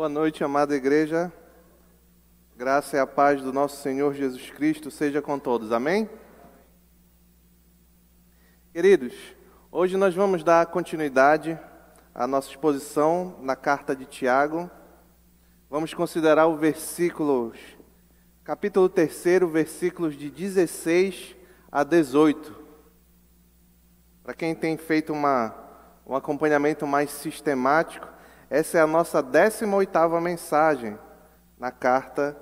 Boa noite, amada igreja. Graça e a paz do nosso Senhor Jesus Cristo seja com todos. Amém? Queridos, hoje nós vamos dar continuidade à nossa exposição na carta de Tiago. Vamos considerar o versículos, capítulo 3, versículos de 16 a 18. Para quem tem feito uma, um acompanhamento mais sistemático, essa é a nossa 18ª mensagem na carta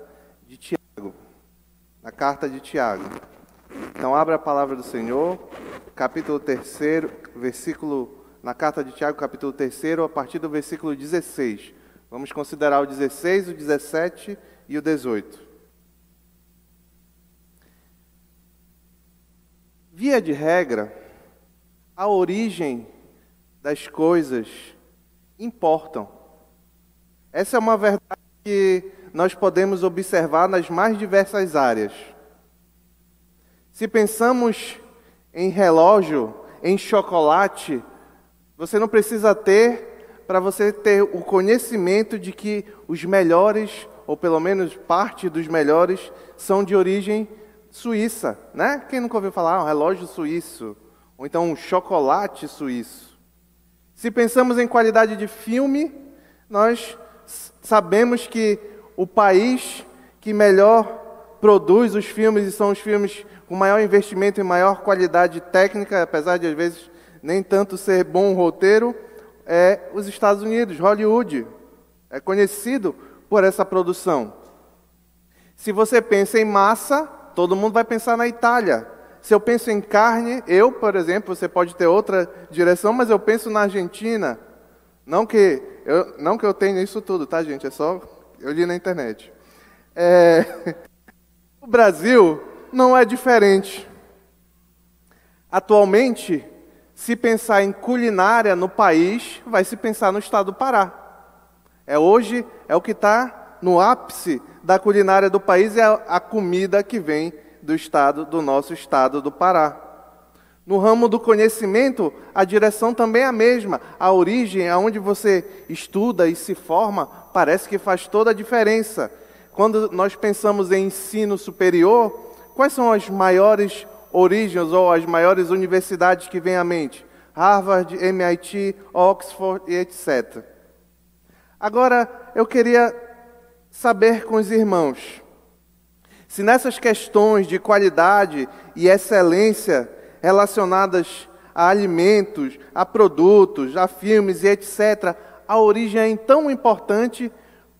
de Tiago. Na carta de Tiago. Então abra a palavra do Senhor, capítulo 3, versículo na carta de Tiago, capítulo 3, a partir do versículo 16. Vamos considerar o 16, o 17 e o 18. Via de regra, a origem das coisas importam. Essa é uma verdade que nós podemos observar nas mais diversas áreas. Se pensamos em relógio, em chocolate, você não precisa ter para você ter o conhecimento de que os melhores, ou pelo menos parte dos melhores, são de origem suíça, né? Quem nunca ouviu falar um relógio suíço, ou então um chocolate suíço? Se pensamos em qualidade de filme, nós sabemos que o país que melhor produz os filmes e são os filmes com maior investimento e maior qualidade técnica, apesar de às vezes nem tanto ser bom roteiro, é os Estados Unidos, Hollywood. É conhecido por essa produção. Se você pensa em massa, todo mundo vai pensar na Itália. Se eu penso em carne, eu, por exemplo, você pode ter outra direção, mas eu penso na Argentina. Não que eu, não que eu tenha isso tudo, tá, gente? É só eu li na internet. É, o Brasil não é diferente. Atualmente, se pensar em culinária no país, vai se pensar no estado do Pará. É hoje é o que está no ápice da culinária do país é a comida que vem do estado, do nosso estado do Pará. No ramo do conhecimento, a direção também é a mesma. A origem, aonde você estuda e se forma, parece que faz toda a diferença. Quando nós pensamos em ensino superior, quais são as maiores origens ou as maiores universidades que vêm à mente? Harvard, MIT, Oxford e etc. Agora, eu queria saber com os irmãos, se nessas questões de qualidade e excelência relacionadas a alimentos, a produtos, a filmes e etc., a origem é tão importante,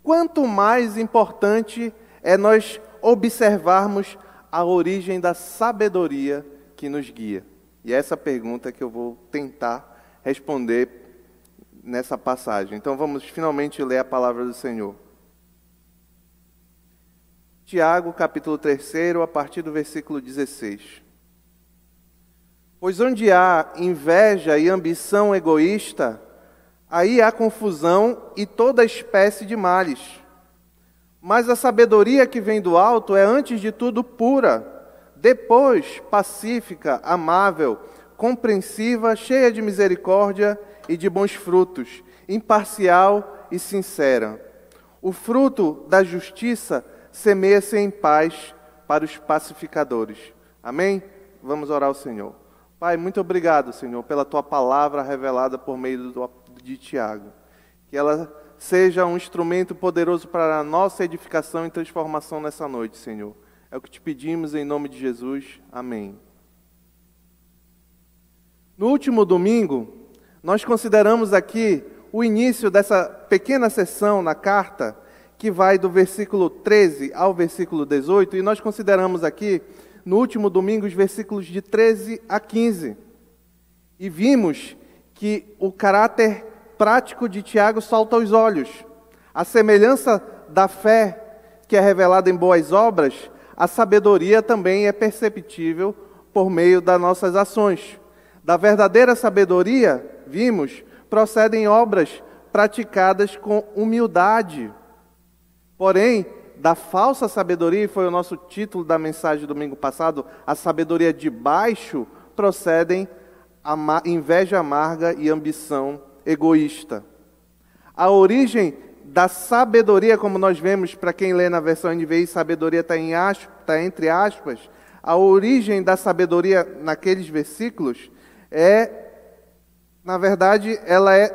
quanto mais importante é nós observarmos a origem da sabedoria que nos guia. E é essa pergunta que eu vou tentar responder nessa passagem. Então vamos finalmente ler a palavra do Senhor. Tiago, capítulo 3, a partir do versículo 16. Pois onde há inveja e ambição egoísta, aí há confusão e toda espécie de males. Mas a sabedoria que vem do alto é antes de tudo pura, depois pacífica, amável, compreensiva, cheia de misericórdia e de bons frutos, imparcial e sincera. O fruto da justiça semeia-se em paz para os pacificadores. Amém? Vamos orar ao Senhor. Pai, muito obrigado, Senhor, pela tua palavra revelada por meio do, de Tiago. Que ela seja um instrumento poderoso para a nossa edificação e transformação nessa noite, Senhor. É o que te pedimos em nome de Jesus. Amém. No último domingo, nós consideramos aqui o início dessa pequena sessão na carta que vai do versículo 13 ao versículo 18, e nós consideramos aqui, no último domingo, os versículos de 13 a 15. E vimos que o caráter prático de Tiago salta aos olhos. A semelhança da fé que é revelada em boas obras, a sabedoria também é perceptível por meio das nossas ações. Da verdadeira sabedoria, vimos, procedem obras praticadas com humildade Porém, da falsa sabedoria, e foi o nosso título da mensagem do domingo passado, a sabedoria de baixo, procedem a inveja amarga e ambição egoísta. A origem da sabedoria, como nós vemos, para quem lê na versão NVI, sabedoria está tá entre aspas, a origem da sabedoria naqueles versículos é, na verdade, ela é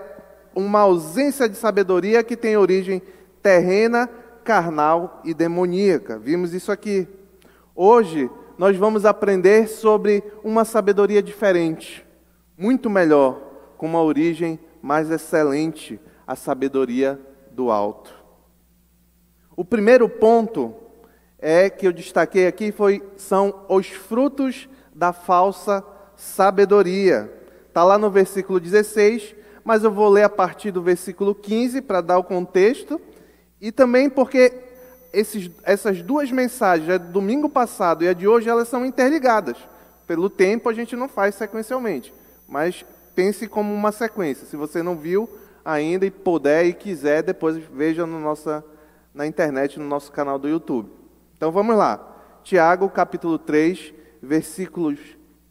uma ausência de sabedoria que tem origem terrena, carnal e demoníaca. Vimos isso aqui. Hoje nós vamos aprender sobre uma sabedoria diferente, muito melhor, com uma origem mais excelente, a sabedoria do alto. O primeiro ponto é que eu destaquei aqui foi são os frutos da falsa sabedoria. Está lá no versículo 16, mas eu vou ler a partir do versículo 15 para dar o contexto e também porque esses, essas duas mensagens, a do domingo passado e a de hoje, elas são interligadas. Pelo tempo, a gente não faz sequencialmente, mas pense como uma sequência. Se você não viu ainda e puder e quiser, depois veja no nossa, na internet, no nosso canal do YouTube. Então vamos lá. Tiago, capítulo 3, versículos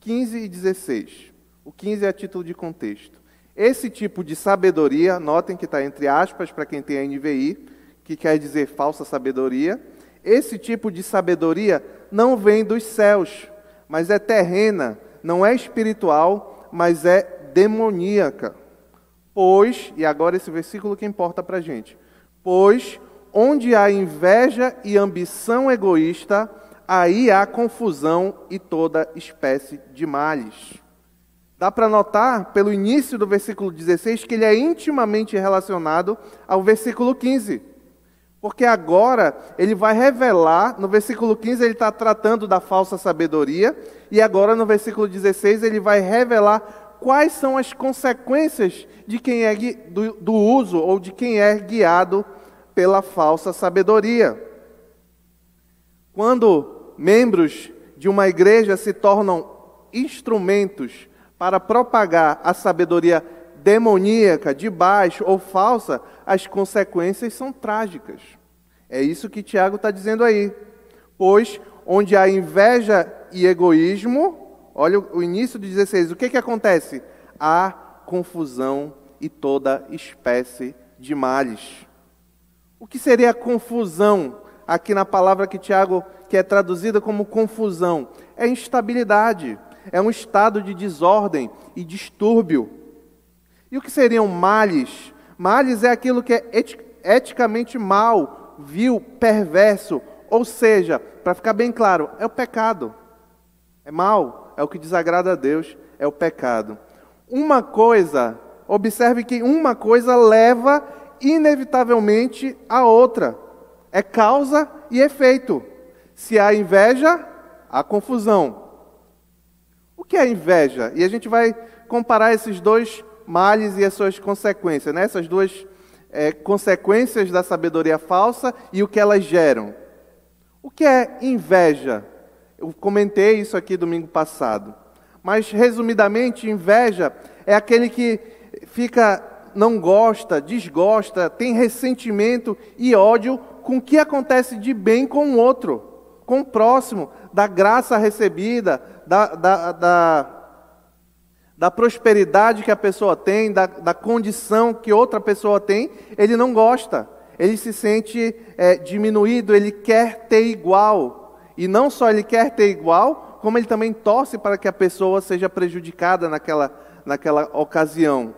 15 e 16. O 15 é a título de contexto. Esse tipo de sabedoria, notem que está entre aspas para quem tem a NVI, que quer dizer falsa sabedoria. Esse tipo de sabedoria não vem dos céus, mas é terrena, não é espiritual, mas é demoníaca. Pois, e agora esse versículo que importa para a gente: Pois onde há inveja e ambição egoísta, aí há confusão e toda espécie de males. Dá para notar, pelo início do versículo 16, que ele é intimamente relacionado ao versículo 15. Porque agora ele vai revelar, no versículo 15 ele está tratando da falsa sabedoria, e agora no versículo 16 ele vai revelar quais são as consequências de quem é do, do uso ou de quem é guiado pela falsa sabedoria. Quando membros de uma igreja se tornam instrumentos para propagar a sabedoria demoníaca, de baixo ou falsa, as consequências são trágicas. É isso que Tiago está dizendo aí. Pois onde há inveja e egoísmo, olha o início do 16, o que, que acontece? Há confusão e toda espécie de males. O que seria confusão aqui na palavra que Tiago, que é traduzida como confusão? É instabilidade, é um estado de desordem e distúrbio. E o que seriam males? Males é aquilo que é eticamente mal, vil, perverso, ou seja, para ficar bem claro, é o pecado. É mal, é o que desagrada a Deus, é o pecado. Uma coisa, observe que uma coisa leva inevitavelmente a outra. É causa e efeito. Se há inveja, há confusão. O que é inveja? E a gente vai comparar esses dois males e as suas consequências, né? essas duas é, consequências da sabedoria falsa e o que elas geram. O que é inveja? Eu comentei isso aqui domingo passado. Mas, resumidamente, inveja é aquele que fica, não gosta, desgosta, tem ressentimento e ódio com o que acontece de bem com o outro, com o próximo, da graça recebida, da, da, da da prosperidade que a pessoa tem, da, da condição que outra pessoa tem, ele não gosta. Ele se sente é, diminuído, ele quer ter igual. E não só ele quer ter igual, como ele também torce para que a pessoa seja prejudicada naquela, naquela ocasião.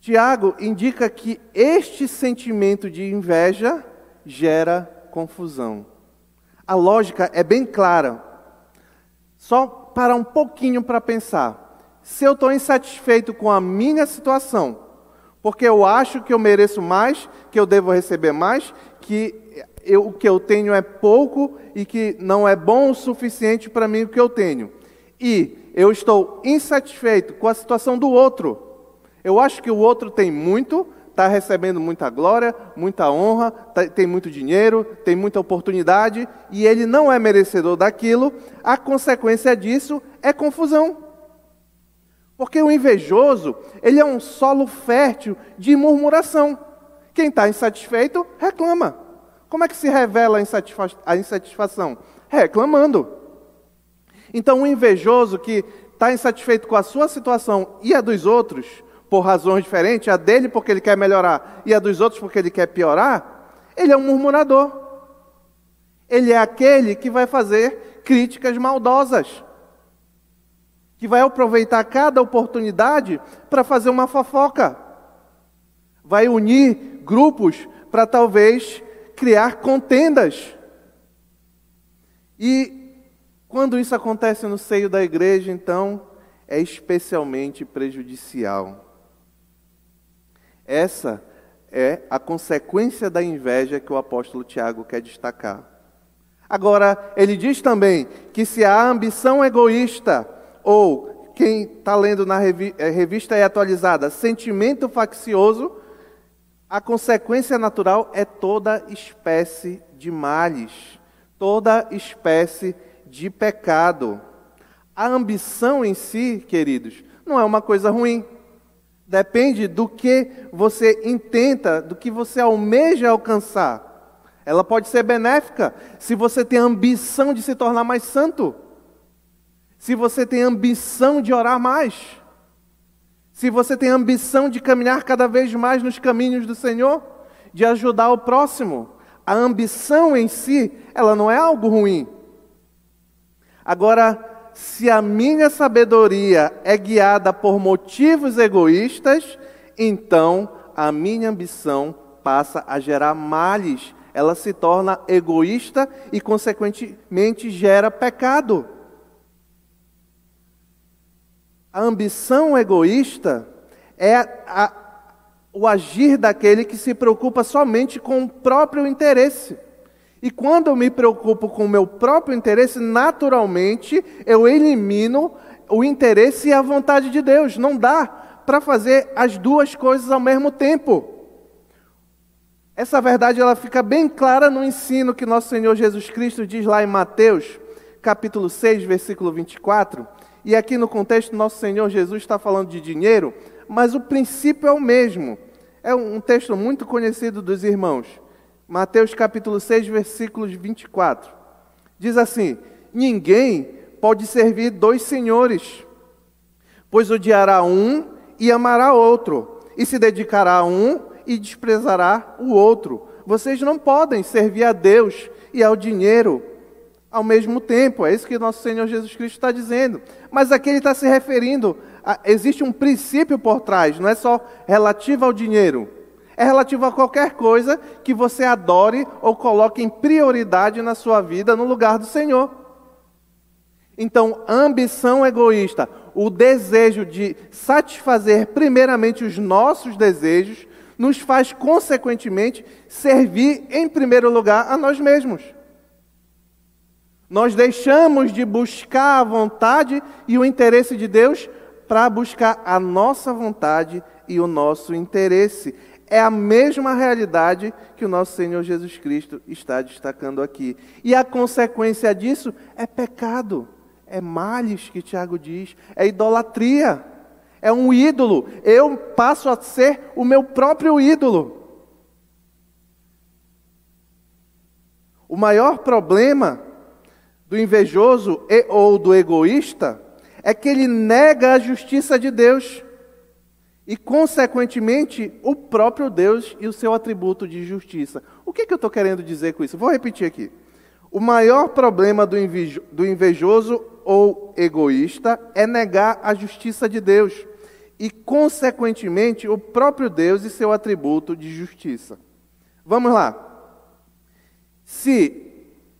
Tiago indica que este sentimento de inveja gera confusão. A lógica é bem clara. Só parar um pouquinho para pensar. Se eu estou insatisfeito com a minha situação, porque eu acho que eu mereço mais, que eu devo receber mais, que eu, o que eu tenho é pouco e que não é bom o suficiente para mim o que eu tenho. E eu estou insatisfeito com a situação do outro. Eu acho que o outro tem muito, está recebendo muita glória, muita honra, tá, tem muito dinheiro, tem muita oportunidade, e ele não é merecedor daquilo, a consequência disso é confusão. Porque o invejoso, ele é um solo fértil de murmuração. Quem está insatisfeito, reclama. Como é que se revela a, insatisfa a insatisfação? Reclamando. Então, o invejoso que está insatisfeito com a sua situação e a dos outros, por razões diferentes, a dele porque ele quer melhorar e a dos outros porque ele quer piorar, ele é um murmurador. Ele é aquele que vai fazer críticas maldosas, que vai aproveitar cada oportunidade para fazer uma fofoca, vai unir grupos para talvez criar contendas. E quando isso acontece no seio da igreja, então, é especialmente prejudicial. Essa é a consequência da inveja que o apóstolo Tiago quer destacar. Agora, ele diz também que se a ambição egoísta, ou quem está lendo na eh, revista é atualizada, sentimento faccioso, a consequência natural é toda espécie de males, toda espécie de pecado. A ambição em si, queridos, não é uma coisa ruim. Depende do que você intenta, do que você almeja alcançar. Ela pode ser benéfica se você tem ambição de se tornar mais santo. Se você tem ambição de orar mais. Se você tem ambição de caminhar cada vez mais nos caminhos do Senhor, de ajudar o próximo. A ambição em si, ela não é algo ruim. Agora, se a minha sabedoria é guiada por motivos egoístas, então a minha ambição passa a gerar males ela se torna egoísta e, consequentemente, gera pecado. A ambição egoísta é a, o agir daquele que se preocupa somente com o próprio interesse. E quando eu me preocupo com o meu próprio interesse, naturalmente eu elimino o interesse e a vontade de Deus. Não dá para fazer as duas coisas ao mesmo tempo. Essa verdade ela fica bem clara no ensino que nosso Senhor Jesus Cristo diz lá em Mateus, capítulo 6, versículo 24. E aqui no contexto, nosso Senhor Jesus está falando de dinheiro, mas o princípio é o mesmo. É um texto muito conhecido dos irmãos. Mateus capítulo 6, versículos 24. Diz assim: Ninguém pode servir dois senhores, pois odiará um e amará outro, e se dedicará a um e desprezará o outro. Vocês não podem servir a Deus e ao dinheiro ao mesmo tempo. É isso que nosso Senhor Jesus Cristo está dizendo. Mas aqui ele está se referindo, a, existe um princípio por trás, não é só relativo ao dinheiro. É relativo a qualquer coisa que você adore ou coloque em prioridade na sua vida no lugar do Senhor. Então, ambição egoísta, o desejo de satisfazer primeiramente os nossos desejos, nos faz, consequentemente, servir em primeiro lugar a nós mesmos. Nós deixamos de buscar a vontade e o interesse de Deus para buscar a nossa vontade e o nosso interesse. É a mesma realidade que o nosso Senhor Jesus Cristo está destacando aqui. E a consequência disso é pecado, é males que Tiago diz, é idolatria é um ídolo. Eu passo a ser o meu próprio ídolo. O maior problema do invejoso e, ou do egoísta é que ele nega a justiça de Deus e, consequentemente, o próprio Deus e o seu atributo de justiça. O que, que eu estou querendo dizer com isso? Vou repetir aqui. O maior problema do invejoso ou egoísta é negar a justiça de Deus e, consequentemente, o próprio Deus e seu atributo de justiça. Vamos lá. Se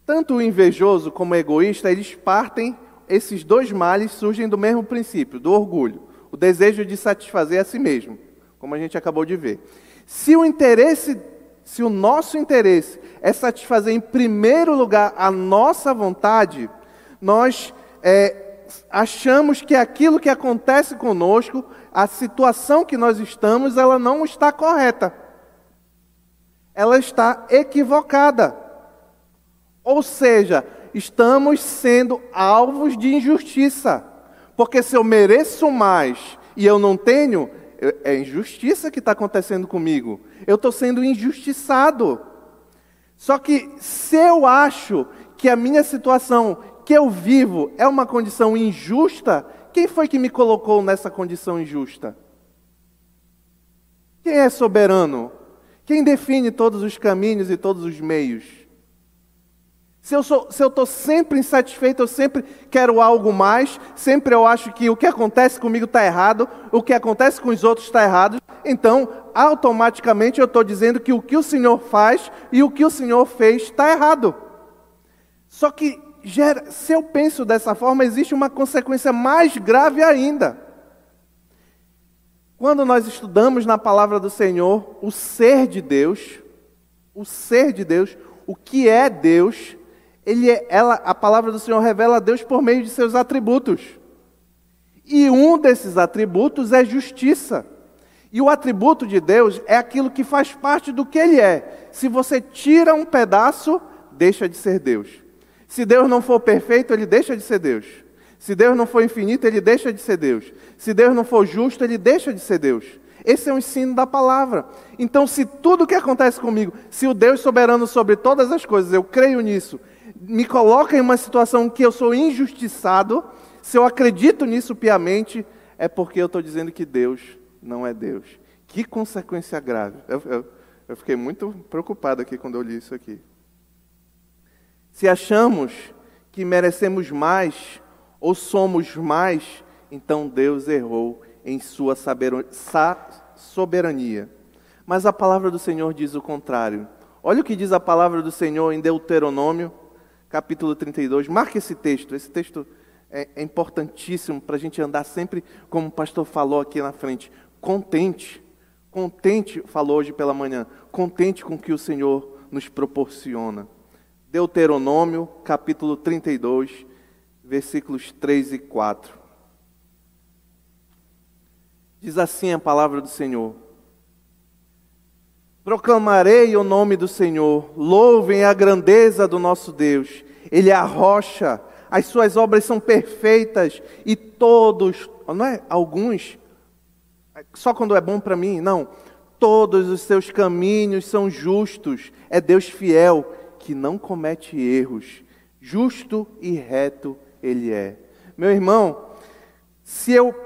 tanto o invejoso como o egoísta, eles partem, esses dois males surgem do mesmo princípio, do orgulho, o desejo de satisfazer a si mesmo, como a gente acabou de ver. Se o interesse, se o nosso interesse é satisfazer em primeiro lugar a nossa vontade, nós é, achamos que aquilo que acontece conosco a situação que nós estamos, ela não está correta. Ela está equivocada. Ou seja, estamos sendo alvos de injustiça. Porque se eu mereço mais e eu não tenho, é injustiça que está acontecendo comigo. Eu estou sendo injustiçado. Só que se eu acho que a minha situação que eu vivo é uma condição injusta, quem foi que me colocou nessa condição injusta? Quem é soberano? Quem define todos os caminhos e todos os meios? Se eu estou sempre insatisfeito, eu sempre quero algo mais, sempre eu acho que o que acontece comigo está errado, o que acontece com os outros está errado, então automaticamente eu estou dizendo que o que o Senhor faz e o que o Senhor fez está errado. Só que gera, se eu penso dessa forma, existe uma consequência mais grave ainda. Quando nós estudamos na palavra do Senhor o ser de Deus, o ser de Deus, o que é Deus, ele é, ela, a palavra do Senhor revela a Deus por meio de seus atributos. E um desses atributos é justiça. E o atributo de Deus é aquilo que faz parte do que ele é. Se você tira um pedaço, deixa de ser Deus. Se Deus não for perfeito, ele deixa de ser Deus. Se Deus não for infinito, ele deixa de ser Deus. Se Deus não for justo, ele deixa de ser Deus. Esse é o ensino da palavra. Então, se tudo que acontece comigo, se o Deus soberano sobre todas as coisas, eu creio nisso, me coloca em uma situação que eu sou injustiçado, se eu acredito nisso piamente, é porque eu estou dizendo que Deus não é Deus. Que consequência grave. Eu, eu, eu fiquei muito preocupado aqui quando eu li isso aqui. Se achamos que merecemos mais ou somos mais, então Deus errou em sua soberania. Mas a palavra do Senhor diz o contrário. Olha o que diz a palavra do Senhor em Deuteronômio, capítulo 32. Marque esse texto. Esse texto é, é importantíssimo para a gente andar sempre, como o pastor falou aqui na frente, contente. Contente, falou hoje pela manhã, contente com o que o Senhor nos proporciona. Deuteronômio, capítulo 32, versículos 3 e 4. Diz assim a palavra do Senhor: Proclamarei o nome do Senhor, louvem a grandeza do nosso Deus, Ele é a rocha, as suas obras são perfeitas e todos, não é? Alguns, só quando é bom para mim, não. Todos os seus caminhos são justos, é Deus fiel, que não comete erros, justo e reto Ele é. Meu irmão, se eu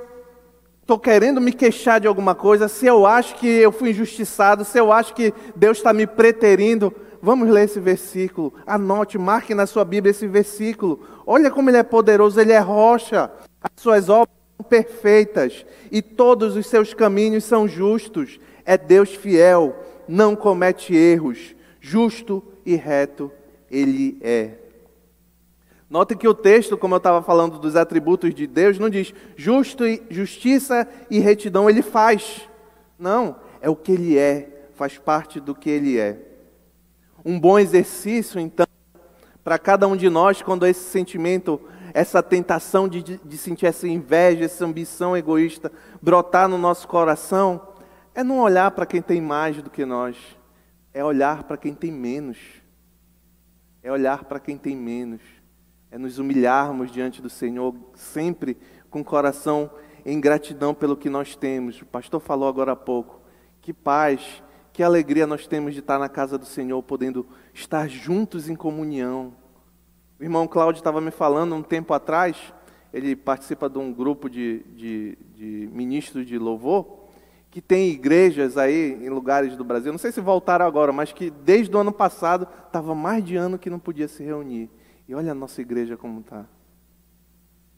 estou querendo me queixar de alguma coisa, se eu acho que eu fui injustiçado, se eu acho que Deus está me preterindo, vamos ler esse versículo. Anote, marque na sua Bíblia esse versículo. Olha como ele é poderoso, ele é rocha. As suas obras são perfeitas e todos os seus caminhos são justos. É Deus fiel, não comete erros. Justo e reto ele é. Note que o texto, como eu estava falando dos atributos de Deus, não diz justo e, justiça e retidão ele faz. Não, é o que ele é, faz parte do que ele é. Um bom exercício, então, para cada um de nós, quando esse sentimento, essa tentação de, de sentir essa inveja, essa ambição egoísta brotar no nosso coração, é não olhar para quem tem mais do que nós, é olhar para quem tem menos. É olhar para quem tem menos é nos humilharmos diante do Senhor, sempre com o coração em gratidão pelo que nós temos. O pastor falou agora há pouco. Que paz, que alegria nós temos de estar na casa do Senhor, podendo estar juntos em comunhão. O irmão Cláudio estava me falando um tempo atrás, ele participa de um grupo de, de, de ministros de louvor, que tem igrejas aí em lugares do Brasil, não sei se voltaram agora, mas que desde o ano passado estava mais de ano que não podia se reunir. E olha a nossa igreja como está.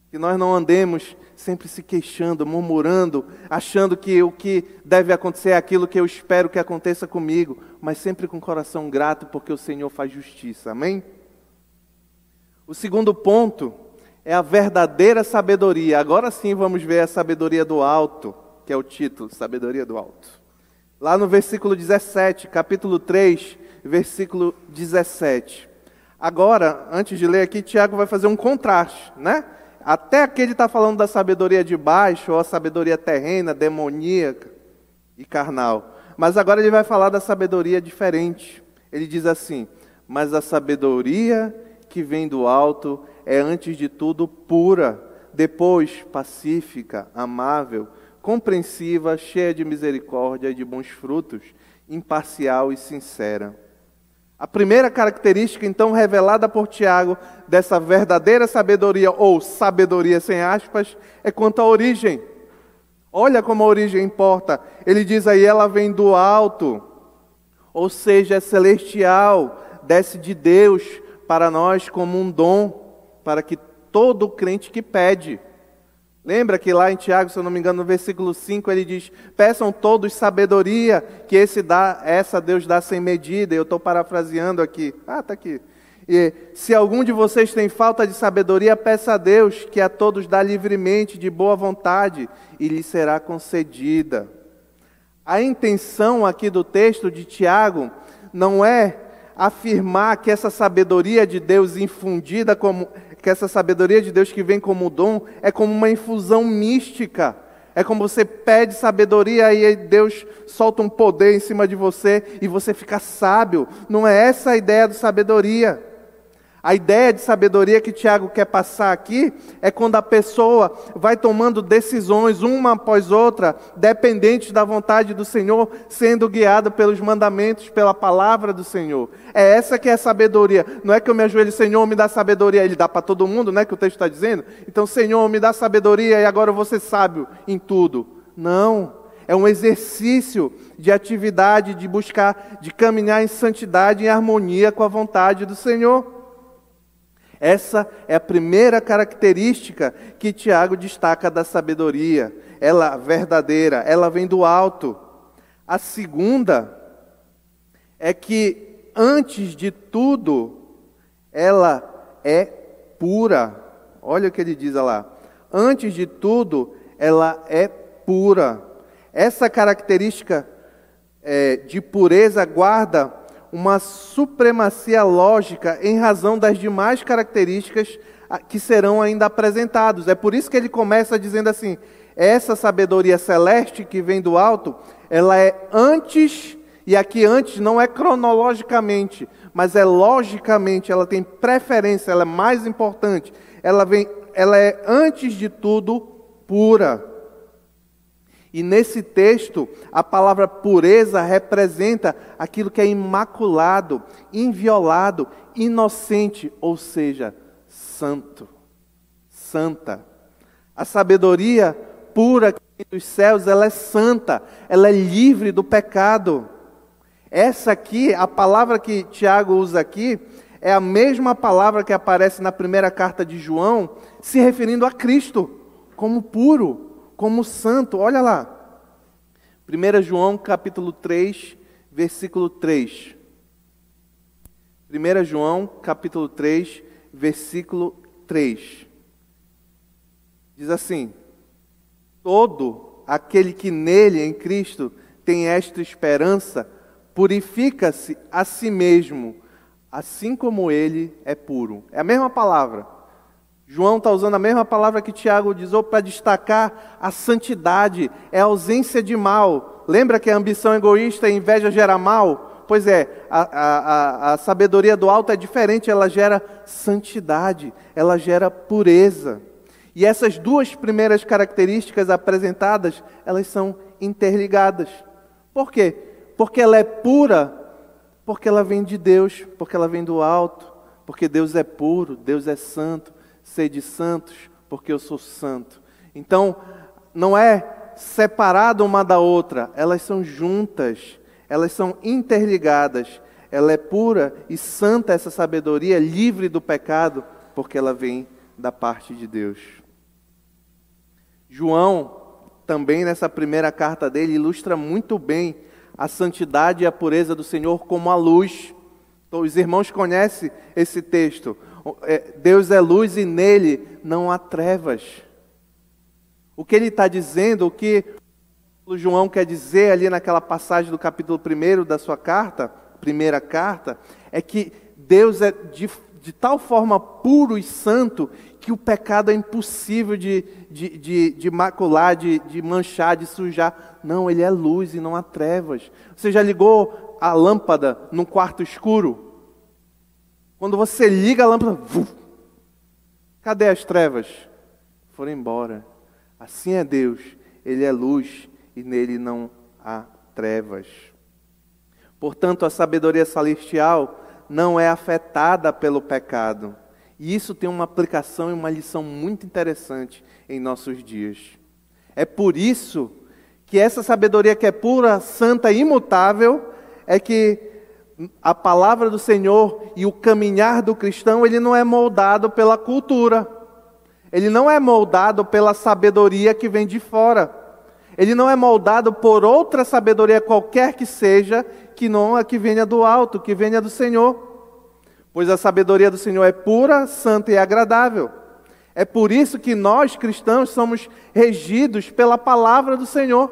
Que nós não andemos sempre se queixando, murmurando, achando que o que deve acontecer é aquilo que eu espero que aconteça comigo, mas sempre com coração grato, porque o Senhor faz justiça. Amém? O segundo ponto é a verdadeira sabedoria. Agora sim vamos ver a sabedoria do alto, que é o título, sabedoria do alto. Lá no versículo 17, capítulo 3, versículo 17. Agora, antes de ler aqui, Tiago vai fazer um contraste, né? Até aqui ele está falando da sabedoria de baixo, ou a sabedoria terrena, demoníaca e carnal. Mas agora ele vai falar da sabedoria diferente. Ele diz assim: Mas a sabedoria que vem do alto é, antes de tudo, pura, depois pacífica, amável, compreensiva, cheia de misericórdia e de bons frutos, imparcial e sincera. A primeira característica, então, revelada por Tiago dessa verdadeira sabedoria, ou sabedoria sem aspas, é quanto à origem. Olha como a origem importa. Ele diz aí, ela vem do alto, ou seja, é celestial, desce de Deus para nós como um dom, para que todo crente que pede. Lembra que lá em Tiago, se eu não me engano, no versículo 5, ele diz: Peçam todos sabedoria, que esse dá, essa Deus dá sem medida. Eu estou parafraseando aqui. Ah, está aqui. E se algum de vocês tem falta de sabedoria, peça a Deus, que a todos dá livremente, de boa vontade, e lhe será concedida. A intenção aqui do texto de Tiago não é afirmar que essa sabedoria de Deus infundida como que essa sabedoria de Deus que vem como dom é como uma infusão mística. É como você pede sabedoria e Deus solta um poder em cima de você e você fica sábio. Não é essa a ideia de sabedoria. A ideia de sabedoria que Tiago quer passar aqui é quando a pessoa vai tomando decisões uma após outra, dependentes da vontade do Senhor, sendo guiada pelos mandamentos, pela palavra do Senhor. É essa que é a sabedoria. Não é que eu me ajoelho, Senhor, me dá sabedoria. Ele dá para todo mundo, né? Que o texto está dizendo. Então, Senhor, me dá sabedoria e agora ser sábio em tudo. Não. É um exercício de atividade, de buscar, de caminhar em santidade, em harmonia com a vontade do Senhor. Essa é a primeira característica que Tiago destaca da sabedoria. Ela verdadeira, ela vem do alto. A segunda é que, antes de tudo, ela é pura. Olha o que ele diz lá. Antes de tudo, ela é pura. Essa característica é, de pureza guarda uma supremacia lógica em razão das demais características que serão ainda apresentados. É por isso que ele começa dizendo assim: essa sabedoria celeste que vem do alto, ela é antes, e aqui antes não é cronologicamente, mas é logicamente, ela tem preferência, ela é mais importante. Ela vem, ela é antes de tudo pura. E nesse texto, a palavra pureza representa aquilo que é imaculado, inviolado, inocente, ou seja, santo, santa. A sabedoria pura dos céus, ela é santa, ela é livre do pecado. Essa aqui, a palavra que Tiago usa aqui, é a mesma palavra que aparece na primeira carta de João, se referindo a Cristo como puro como santo. Olha lá. 1 João capítulo 3, versículo 3. 1 João capítulo 3, versículo 3. Diz assim: Todo aquele que nele, em Cristo, tem esta esperança, purifica-se a si mesmo, assim como ele é puro. É a mesma palavra. João está usando a mesma palavra que Tiago usou para destacar a santidade, é a ausência de mal. Lembra que a ambição egoísta e inveja gera mal? Pois é, a, a, a, sabedoria do alto é diferente, ela gera santidade, ela gera pureza. E essas duas primeiras características apresentadas, elas são interligadas. Por quê? Porque ela é pura, porque ela vem de Deus, porque ela vem do alto, porque Deus é puro, Deus é santo sede santos, porque eu sou santo. Então, não é separada uma da outra, elas são juntas, elas são interligadas. Ela é pura e santa essa sabedoria, livre do pecado, porque ela vem da parte de Deus. João, também nessa primeira carta dele, ilustra muito bem a santidade e a pureza do Senhor como a luz. Então, os irmãos conhecem esse texto. É, Deus é luz e nele não há trevas. O que ele está dizendo, o que o João quer dizer ali naquela passagem do capítulo 1 da sua carta, primeira carta, é que Deus é de, de tal forma puro e santo que o pecado é impossível de, de, de, de macular, de, de manchar, de sujar. Não, ele é luz e não há trevas. Você já ligou a lâmpada num quarto escuro? Quando você liga a lâmpada, cadê as trevas? Foram embora. Assim é Deus, Ele é luz e nele não há trevas. Portanto, a sabedoria celestial não é afetada pelo pecado. E isso tem uma aplicação e uma lição muito interessante em nossos dias. É por isso que essa sabedoria que é pura, santa e imutável é que a palavra do Senhor e o caminhar do cristão, ele não é moldado pela cultura. Ele não é moldado pela sabedoria que vem de fora. Ele não é moldado por outra sabedoria qualquer que seja, que não a que venha do alto, que venha do Senhor. Pois a sabedoria do Senhor é pura, santa e agradável. É por isso que nós cristãos somos regidos pela palavra do Senhor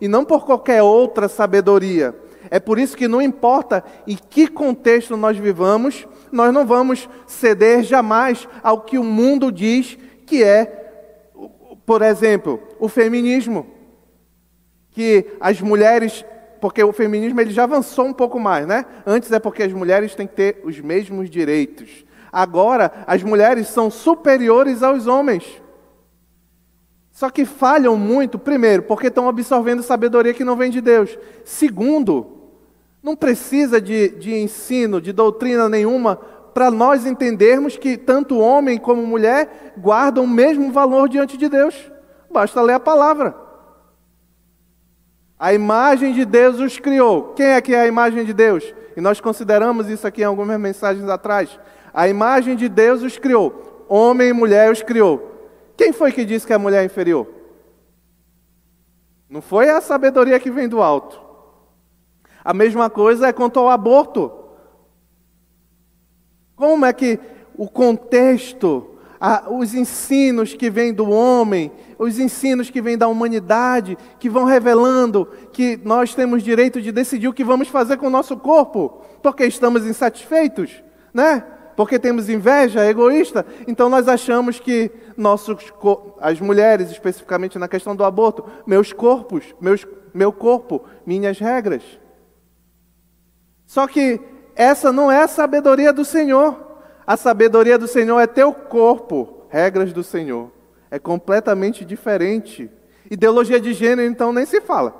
e não por qualquer outra sabedoria. É por isso que não importa em que contexto nós vivamos, nós não vamos ceder jamais ao que o mundo diz que é, por exemplo, o feminismo. Que as mulheres, porque o feminismo ele já avançou um pouco mais, né? Antes é porque as mulheres têm que ter os mesmos direitos. Agora, as mulheres são superiores aos homens. Só que falham muito, primeiro, porque estão absorvendo sabedoria que não vem de Deus. Segundo, não precisa de, de ensino, de doutrina nenhuma, para nós entendermos que tanto homem como mulher guardam o mesmo valor diante de Deus. Basta ler a palavra. A imagem de Deus os criou. Quem é que é a imagem de Deus? E nós consideramos isso aqui em algumas mensagens atrás. A imagem de Deus os criou. Homem e mulher os criou. Quem foi que disse que a mulher é inferior? Não foi a sabedoria que vem do alto. A mesma coisa é quanto ao aborto. Como é que o contexto, os ensinos que vêm do homem, os ensinos que vêm da humanidade, que vão revelando que nós temos direito de decidir o que vamos fazer com o nosso corpo, porque estamos insatisfeitos, né? porque temos inveja, egoísta, então nós achamos que nossos, as mulheres, especificamente na questão do aborto, meus corpos, meus, meu corpo, minhas regras. Só que essa não é a sabedoria do Senhor. A sabedoria do Senhor é teu corpo, regras do Senhor. É completamente diferente. Ideologia de gênero, então, nem se fala.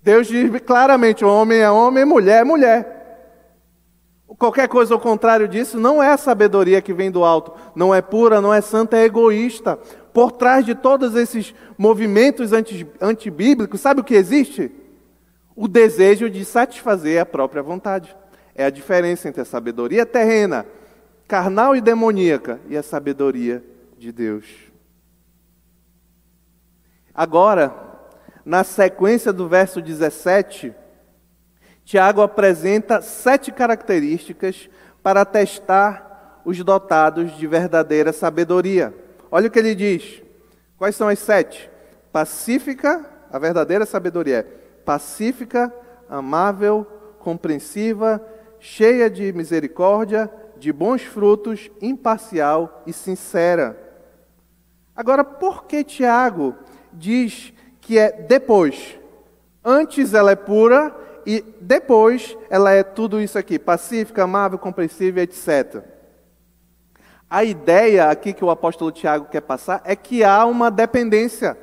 Deus diz claramente: homem é homem, mulher é mulher. Qualquer coisa ao contrário disso não é a sabedoria que vem do alto, não é pura, não é santa, é egoísta. Por trás de todos esses movimentos anti, antibíblicos, sabe o que existe? O desejo de satisfazer a própria vontade. É a diferença entre a sabedoria terrena, carnal e demoníaca, e a sabedoria de Deus. Agora, na sequência do verso 17, Tiago apresenta sete características para testar os dotados de verdadeira sabedoria. Olha o que ele diz. Quais são as sete? Pacífica, a verdadeira sabedoria é pacífica, amável, compreensiva, cheia de misericórdia, de bons frutos, imparcial e sincera. Agora, por que Tiago diz que é depois? Antes ela é pura e depois ela é tudo isso aqui: pacífica, amável, compreensível, etc. A ideia aqui que o apóstolo Tiago quer passar é que há uma dependência.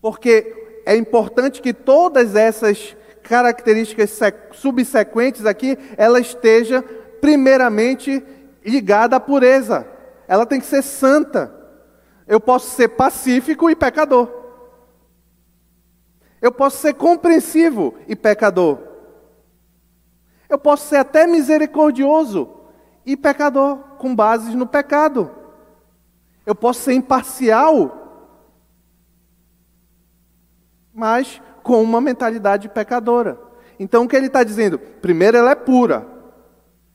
Porque é importante que todas essas características subsequentes aqui, ela esteja primeiramente ligada à pureza. Ela tem que ser santa. Eu posso ser pacífico e pecador. Eu posso ser compreensivo e pecador. Eu posso ser até misericordioso e pecador, com bases no pecado. Eu posso ser imparcial, mas com uma mentalidade pecadora. Então o que ele está dizendo? Primeiro, ela é pura,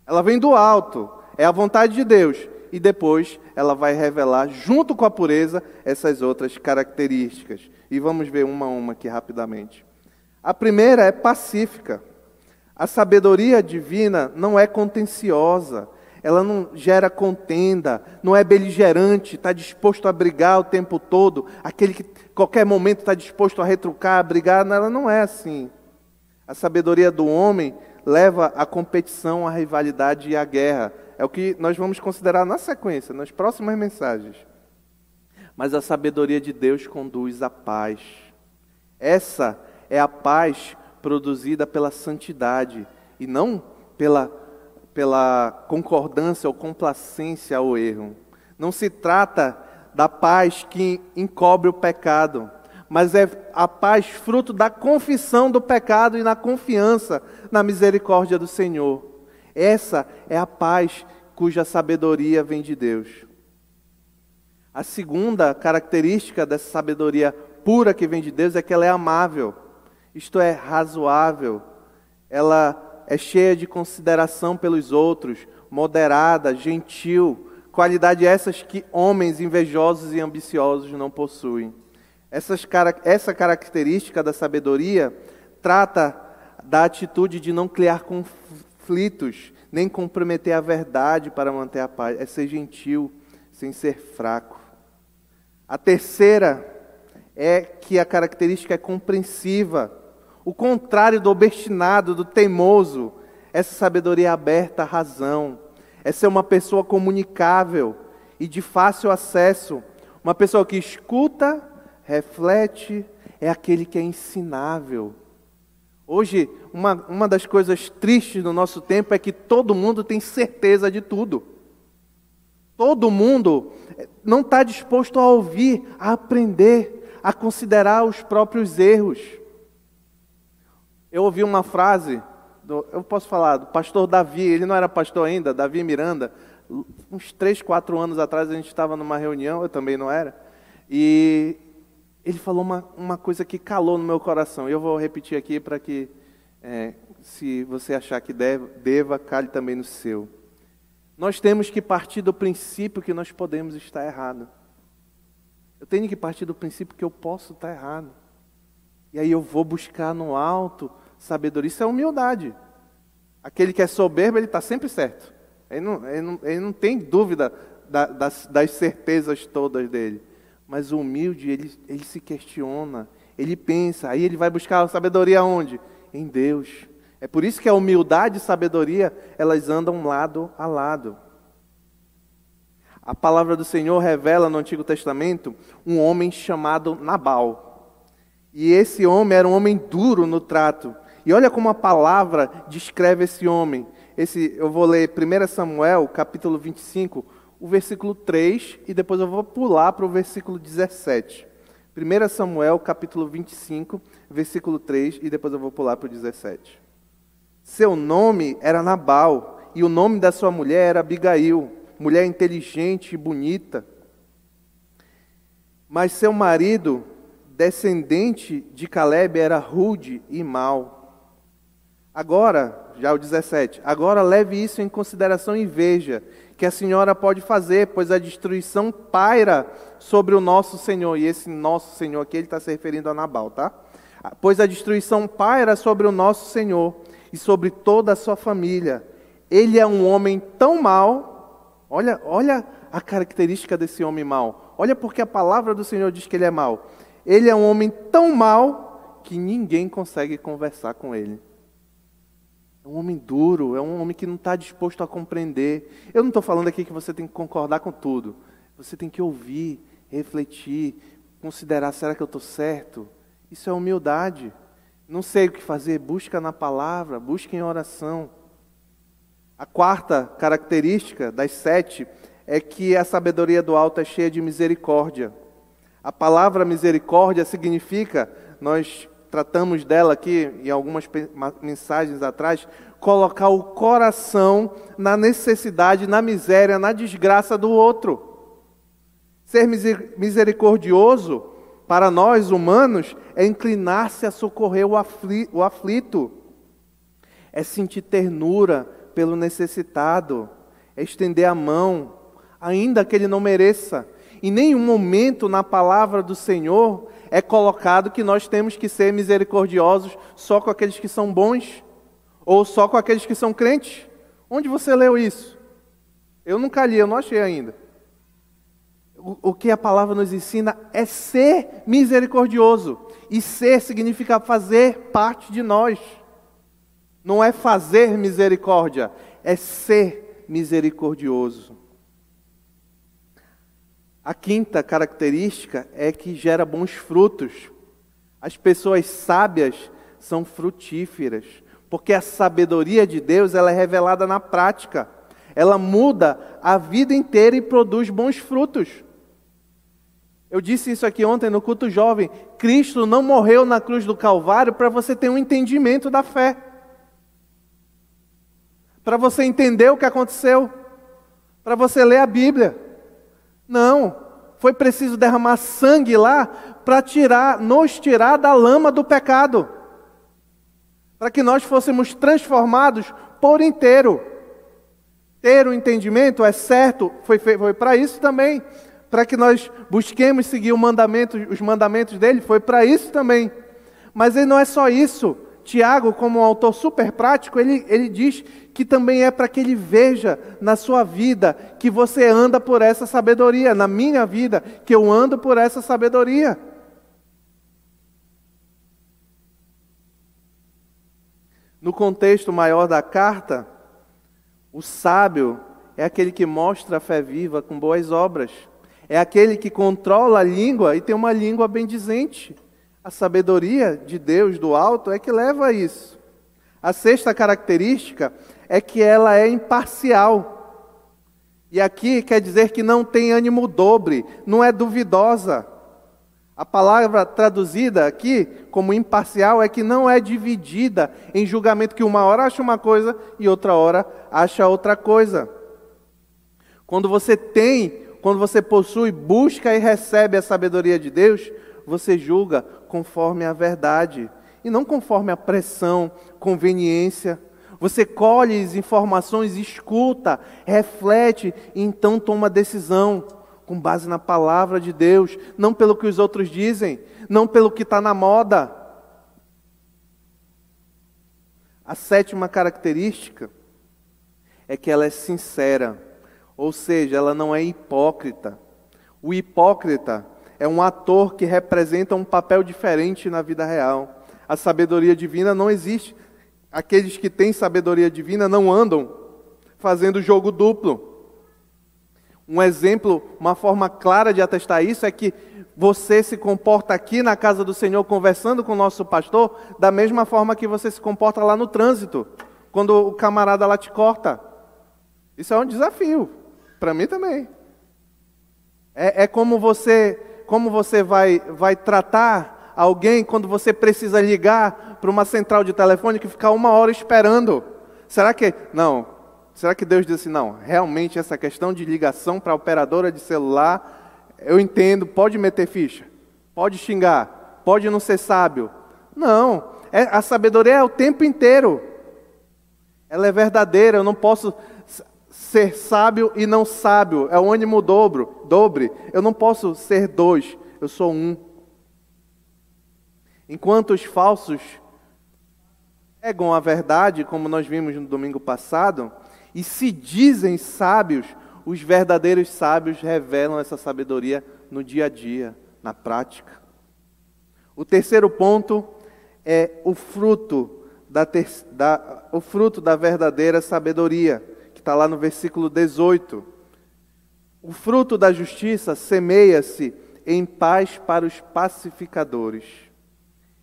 ela vem do alto, é a vontade de Deus, e depois ela vai revelar, junto com a pureza, essas outras características. E vamos ver uma a uma aqui rapidamente. A primeira é pacífica. A sabedoria divina não é contenciosa, ela não gera contenda, não é beligerante, está disposto a brigar o tempo todo, aquele que qualquer momento está disposto a retrucar, a brigar, ela não é assim. A sabedoria do homem leva à competição, à rivalidade e à guerra. É o que nós vamos considerar na sequência, nas próximas mensagens. Mas a sabedoria de Deus conduz à paz. Essa é a paz produzida pela santidade e não pela, pela concordância ou complacência ao erro. Não se trata da paz que encobre o pecado, mas é a paz fruto da confissão do pecado e na confiança na misericórdia do Senhor. Essa é a paz cuja sabedoria vem de Deus. A segunda característica dessa sabedoria pura que vem de Deus é que ela é amável, isto é, razoável, ela é cheia de consideração pelos outros, moderada, gentil, qualidade essas que homens invejosos e ambiciosos não possuem. Essas, essa característica da sabedoria trata da atitude de não criar conflitos, nem comprometer a verdade para manter a paz, é ser gentil, sem ser fraco. A terceira é que a característica é compreensiva, o contrário do obstinado, do teimoso. Essa sabedoria é aberta à razão, é ser uma pessoa comunicável e de fácil acesso, uma pessoa que escuta, reflete, é aquele que é ensinável. Hoje, uma, uma das coisas tristes do nosso tempo é que todo mundo tem certeza de tudo. Todo mundo eh, não está disposto a ouvir, a aprender, a considerar os próprios erros. Eu ouvi uma frase, do, eu posso falar, do pastor Davi, ele não era pastor ainda, Davi Miranda, uns três, quatro anos atrás a gente estava numa reunião, eu também não era, e ele falou uma, uma coisa que calou no meu coração, eu vou repetir aqui para que, é, se você achar que deve, deva, cale também no seu. Nós temos que partir do princípio que nós podemos estar errado. Eu tenho que partir do princípio que eu posso estar errado. E aí eu vou buscar no alto sabedoria. Isso é humildade. Aquele que é soberbo, ele está sempre certo. Ele não, ele não, ele não tem dúvida da, das, das, certezas todas dele. Mas o humilde, ele, ele se questiona, ele pensa, aí ele vai buscar a sabedoria onde? Em Deus. É por isso que a humildade e sabedoria, elas andam lado a lado. A palavra do Senhor revela no Antigo Testamento um homem chamado Nabal. E esse homem era um homem duro no trato. E olha como a palavra descreve esse homem. Esse, eu vou ler 1 Samuel, capítulo 25, o versículo 3, e depois eu vou pular para o versículo 17. 1 Samuel, capítulo 25, versículo 3, e depois eu vou pular para o 17. Seu nome era Nabal, e o nome da sua mulher era Abigail, mulher inteligente e bonita. Mas seu marido descendente de Caleb era rude e mau. Agora, já o 17, agora leve isso em consideração e veja que a senhora pode fazer, pois a destruição paira sobre o nosso Senhor. E esse nosso Senhor aqui, ele está se referindo a Nabal, tá? Pois a destruição paira sobre o nosso Senhor e sobre toda a sua família. Ele é um homem tão mau, olha, olha a característica desse homem mau. Olha porque a palavra do Senhor diz que ele é mau ele é um homem tão mau que ninguém consegue conversar com ele. É um homem duro, é um homem que não está disposto a compreender. Eu não estou falando aqui que você tem que concordar com tudo. Você tem que ouvir, refletir, considerar: será que eu estou certo? Isso é humildade. Não sei o que fazer, busca na palavra, busca em oração. A quarta característica das sete é que a sabedoria do alto é cheia de misericórdia. A palavra misericórdia significa, nós tratamos dela aqui em algumas mensagens atrás, colocar o coração na necessidade, na miséria, na desgraça do outro. Ser misericordioso para nós humanos é inclinar-se a socorrer o aflito, é sentir ternura pelo necessitado, é estender a mão, ainda que ele não mereça em nenhum momento na palavra do Senhor é colocado que nós temos que ser misericordiosos só com aqueles que são bons ou só com aqueles que são crentes. Onde você leu isso? Eu nunca li, eu não achei ainda. O, o que a palavra nos ensina é ser misericordioso. E ser significa fazer parte de nós. Não é fazer misericórdia, é ser misericordioso. A quinta característica é que gera bons frutos. As pessoas sábias são frutíferas, porque a sabedoria de Deus ela é revelada na prática. Ela muda a vida inteira e produz bons frutos. Eu disse isso aqui ontem no culto jovem. Cristo não morreu na cruz do Calvário para você ter um entendimento da fé. Para você entender o que aconteceu. Para você ler a Bíblia. Não. Foi preciso derramar sangue lá para tirar, nos tirar da lama do pecado. Para que nós fôssemos transformados por inteiro. Ter o entendimento é certo, foi, foi para isso também para que nós busquemos seguir mandamento, os mandamentos dele, foi para isso também. Mas ele não é só isso. Tiago, como um autor super prático, ele, ele diz que também é para que ele veja na sua vida que você anda por essa sabedoria, na minha vida, que eu ando por essa sabedoria. No contexto maior da carta, o sábio é aquele que mostra a fé viva com boas obras. É aquele que controla a língua e tem uma língua bendizente. A sabedoria de Deus do alto é que leva a isso. A sexta característica é que ela é imparcial. E aqui quer dizer que não tem ânimo dobre, não é duvidosa. A palavra traduzida aqui como imparcial é que não é dividida em julgamento que uma hora acha uma coisa e outra hora acha outra coisa. Quando você tem quando você possui, busca e recebe a sabedoria de Deus, você julga conforme a verdade e não conforme a pressão, conveniência. Você colhe as informações, escuta, reflete e então toma decisão com base na palavra de Deus, não pelo que os outros dizem, não pelo que está na moda. A sétima característica é que ela é sincera. Ou seja, ela não é hipócrita. O hipócrita é um ator que representa um papel diferente na vida real. A sabedoria divina não existe. Aqueles que têm sabedoria divina não andam fazendo jogo duplo. Um exemplo, uma forma clara de atestar isso é que você se comporta aqui na casa do Senhor conversando com o nosso pastor da mesma forma que você se comporta lá no trânsito, quando o camarada lá te corta. Isso é um desafio. Para mim também. É, é, como você, como você vai, vai tratar alguém quando você precisa ligar para uma central de telefone que ficar uma hora esperando. Será que não? Será que Deus disse assim, não? Realmente essa questão de ligação para a operadora de celular, eu entendo. Pode meter ficha, pode xingar, pode não ser sábio. Não. É, a sabedoria é o tempo inteiro. Ela é verdadeira. Eu não posso ser sábio e não sábio, é o ânimo dobro, dobre. Eu não posso ser dois, eu sou um. Enquanto os falsos pegam a verdade, como nós vimos no domingo passado, e se dizem sábios, os verdadeiros sábios revelam essa sabedoria no dia a dia, na prática. O terceiro ponto é o fruto da, ter, da, o fruto da verdadeira sabedoria está lá no versículo 18. O fruto da justiça semeia-se em paz para os pacificadores.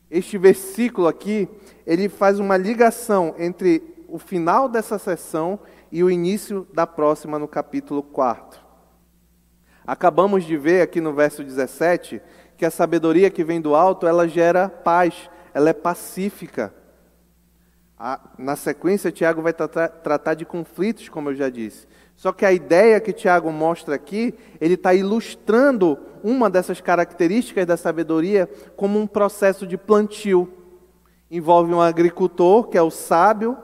Este versículo aqui, ele faz uma ligação entre o final dessa sessão e o início da próxima no capítulo 4. Acabamos de ver aqui no verso 17 que a sabedoria que vem do alto, ela gera paz, ela é pacífica na sequência, Tiago vai tra tratar de conflitos, como eu já disse. Só que a ideia que Tiago mostra aqui, ele está ilustrando uma dessas características da sabedoria como um processo de plantio. Envolve um agricultor, que é o sábio,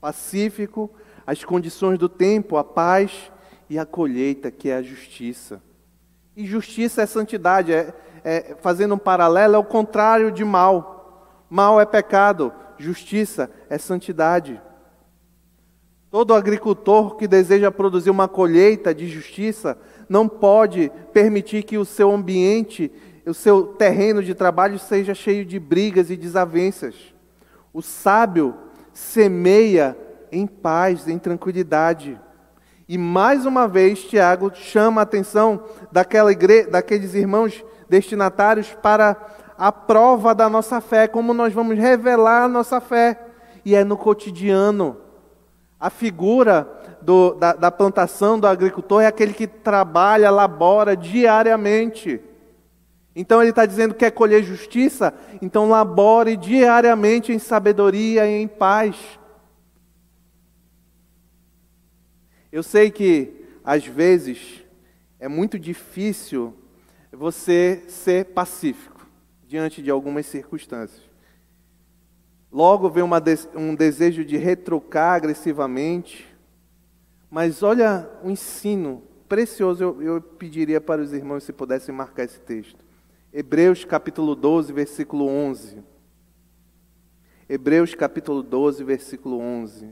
pacífico, as condições do tempo, a paz, e a colheita, que é a justiça. E justiça é santidade, é, é, fazendo um paralelo, é o contrário de mal. Mal é pecado, justiça é santidade. Todo agricultor que deseja produzir uma colheita de justiça não pode permitir que o seu ambiente, o seu terreno de trabalho seja cheio de brigas e desavenças. O sábio semeia em paz, em tranquilidade. E mais uma vez, Tiago chama a atenção daquela igreja, daqueles irmãos destinatários para a prova da nossa fé, como nós vamos revelar a nossa fé. E é no cotidiano. A figura do, da, da plantação do agricultor é aquele que trabalha, labora diariamente. Então ele está dizendo que quer colher justiça, então labore diariamente em sabedoria e em paz. Eu sei que às vezes é muito difícil você ser pacífico diante de algumas circunstâncias. Logo vem uma, um desejo de retrucar agressivamente. Mas olha o ensino precioso, eu, eu pediria para os irmãos se pudessem marcar esse texto. Hebreus capítulo 12, versículo 11. Hebreus capítulo 12, versículo 11.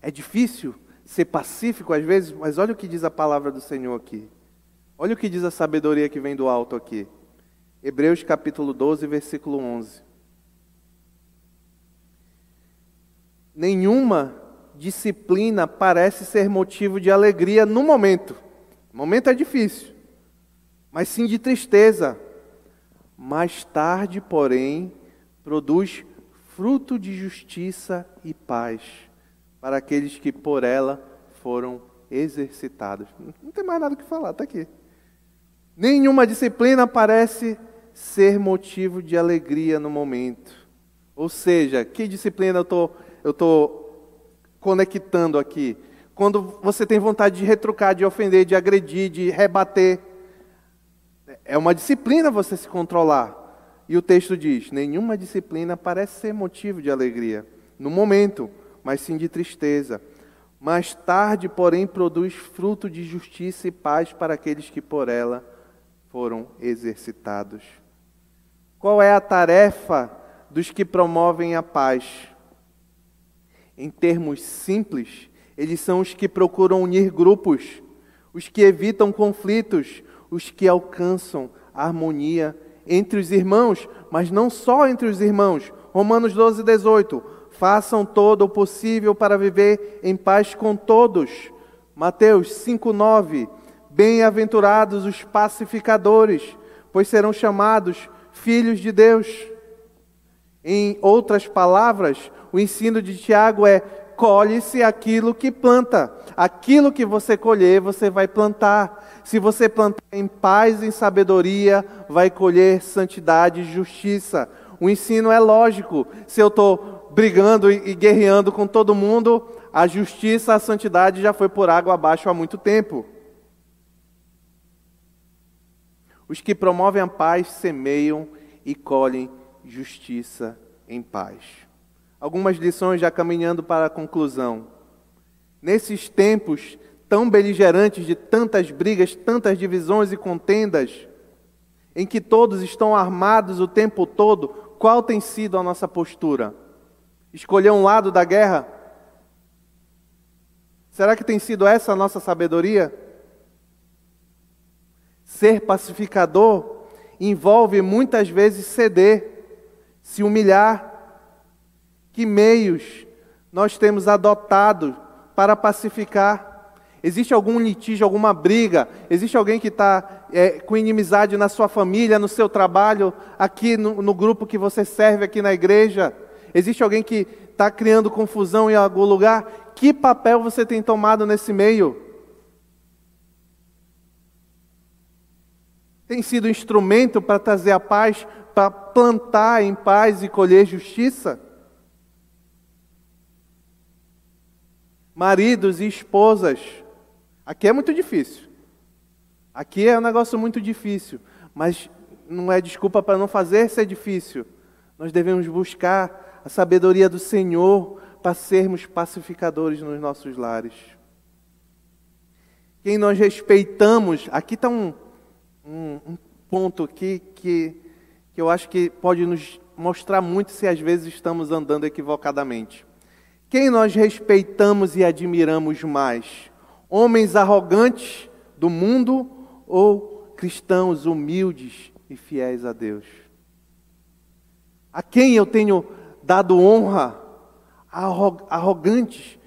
É difícil ser pacífico às vezes, mas olha o que diz a palavra do Senhor aqui. Olha o que diz a sabedoria que vem do alto aqui. Hebreus capítulo 12, versículo 11. Nenhuma disciplina parece ser motivo de alegria no momento. O momento é difícil, mas sim de tristeza. Mais tarde, porém, produz fruto de justiça e paz para aqueles que por ela foram exercitados. Não tem mais nada que falar, está aqui. Nenhuma disciplina parece ser motivo de alegria no momento. Ou seja, que disciplina eu tô, estou tô conectando aqui? Quando você tem vontade de retrucar, de ofender, de agredir, de rebater. É uma disciplina você se controlar. E o texto diz: nenhuma disciplina parece ser motivo de alegria no momento, mas sim de tristeza. Mais tarde, porém, produz fruto de justiça e paz para aqueles que por ela foram exercitados. Qual é a tarefa dos que promovem a paz? Em termos simples, eles são os que procuram unir grupos, os que evitam conflitos, os que alcançam harmonia entre os irmãos, mas não só entre os irmãos. Romanos 12, 18. Façam todo o possível para viver em paz com todos. Mateus 5, 9. Bem-aventurados os pacificadores, pois serão chamados filhos de Deus. Em outras palavras, o ensino de Tiago é: colhe-se aquilo que planta. Aquilo que você colher, você vai plantar. Se você plantar em paz e em sabedoria, vai colher santidade e justiça. O ensino é lógico. Se eu estou brigando e guerreando com todo mundo, a justiça, a santidade já foi por água abaixo há muito tempo. Os que promovem a paz semeiam e colhem justiça em paz. Algumas lições já caminhando para a conclusão. Nesses tempos tão beligerantes de tantas brigas, tantas divisões e contendas, em que todos estão armados o tempo todo, qual tem sido a nossa postura? Escolher um lado da guerra? Será que tem sido essa a nossa sabedoria? Ser pacificador envolve muitas vezes ceder, se humilhar. Que meios nós temos adotado para pacificar? Existe algum litígio, alguma briga? Existe alguém que está é, com inimizade na sua família, no seu trabalho, aqui no, no grupo que você serve aqui na igreja? Existe alguém que está criando confusão em algum lugar? Que papel você tem tomado nesse meio? Tem sido instrumento para trazer a paz, para plantar em paz e colher justiça? Maridos e esposas, aqui é muito difícil. Aqui é um negócio muito difícil, mas não é desculpa para não fazer ser difícil. Nós devemos buscar a sabedoria do Senhor para sermos pacificadores nos nossos lares. Quem nós respeitamos, aqui está um, um, um ponto aqui que, que eu acho que pode nos mostrar muito se às vezes estamos andando equivocadamente. Quem nós respeitamos e admiramos mais? Homens arrogantes do mundo ou cristãos humildes e fiéis a Deus? A quem eu tenho dado honra? Arrogantes,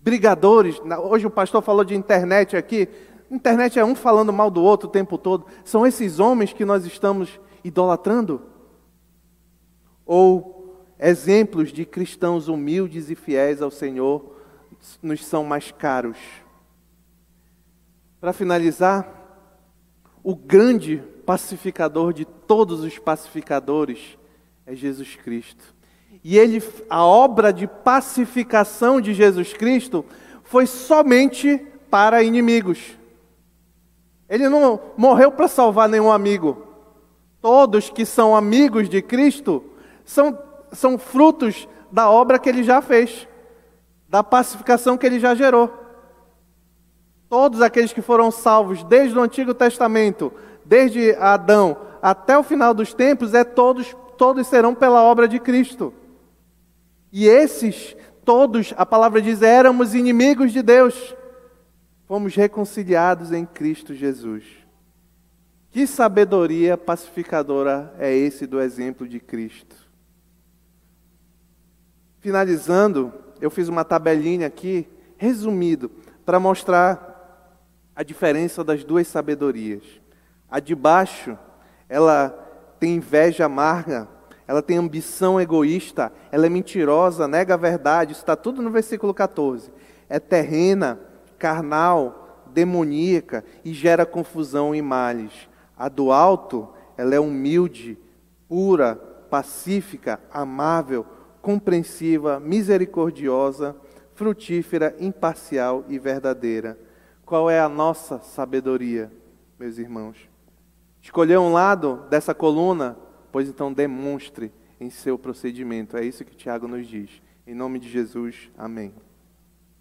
brigadores. Hoje o pastor falou de internet aqui. Internet é um falando mal do outro o tempo todo. São esses homens que nós estamos idolatrando? Ou exemplos de cristãos humildes e fiéis ao Senhor nos são mais caros? Para finalizar, o grande pacificador de todos os pacificadores é Jesus Cristo. E ele, a obra de pacificação de Jesus Cristo foi somente para inimigos. Ele não morreu para salvar nenhum amigo. Todos que são amigos de Cristo são, são frutos da obra que ele já fez, da pacificação que ele já gerou. Todos aqueles que foram salvos desde o Antigo Testamento, desde Adão até o final dos tempos, é todos, todos serão pela obra de Cristo. E esses, todos, a palavra diz, éramos inimigos de Deus. Fomos reconciliados em Cristo Jesus. Que sabedoria pacificadora é esse do exemplo de Cristo? Finalizando, eu fiz uma tabelinha aqui, resumido, para mostrar a diferença das duas sabedorias. A de baixo, ela tem inveja amarga, ela tem ambição egoísta, ela é mentirosa, nega a verdade, isso está tudo no versículo 14. É terrena, carnal, demoníaca e gera confusão e males. A do alto, ela é humilde, pura, pacífica, amável, compreensiva, misericordiosa, frutífera, imparcial e verdadeira. Qual é a nossa sabedoria, meus irmãos? Escolher um lado dessa coluna, pois então demonstre em seu procedimento. É isso que Tiago nos diz. Em nome de Jesus, amém.